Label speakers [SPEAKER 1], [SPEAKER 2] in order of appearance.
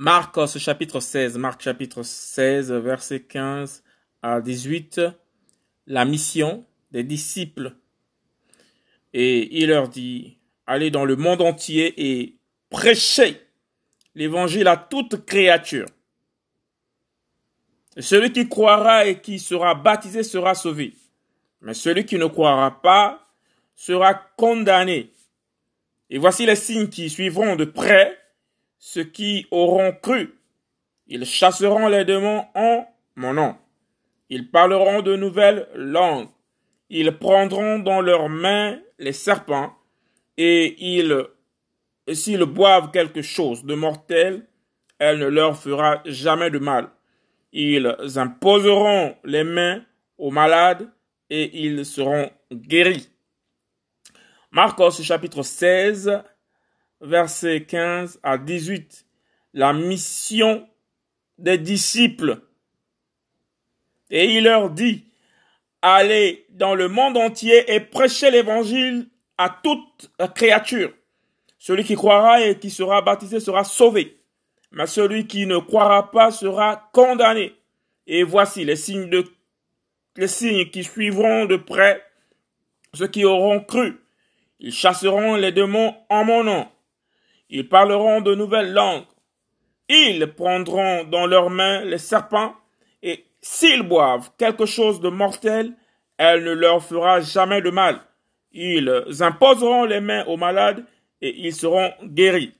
[SPEAKER 1] Marcos chapitre 16, Marc chapitre 16, verset 15 à 18, la mission des disciples. Et il leur dit, allez dans le monde entier et prêchez l'évangile à toute créature. celui qui croira et qui sera baptisé sera sauvé. Mais celui qui ne croira pas sera condamné. Et voici les signes qui suivront de près ceux qui auront cru. Ils chasseront les démons en mon nom. Ils parleront de nouvelles langues. Ils prendront dans leurs mains les serpents et ils, s'ils boivent quelque chose de mortel, elle ne leur fera jamais de mal. Ils imposeront les mains aux malades et ils seront guéris. Marcos chapitre 16, versets 15 à 18, la mission des disciples. Et il leur dit, allez dans le monde entier et prêchez l'évangile à toute créature. Celui qui croira et qui sera baptisé sera sauvé, mais celui qui ne croira pas sera condamné. Et voici les signes de, les signes qui suivront de près ceux qui auront cru. Ils chasseront les démons en mon nom. Ils parleront de nouvelles langues. Ils prendront dans leurs mains les serpents, et s'ils boivent quelque chose de mortel, elle ne leur fera jamais de mal. Ils imposeront les mains aux malades, et ils seront guéris.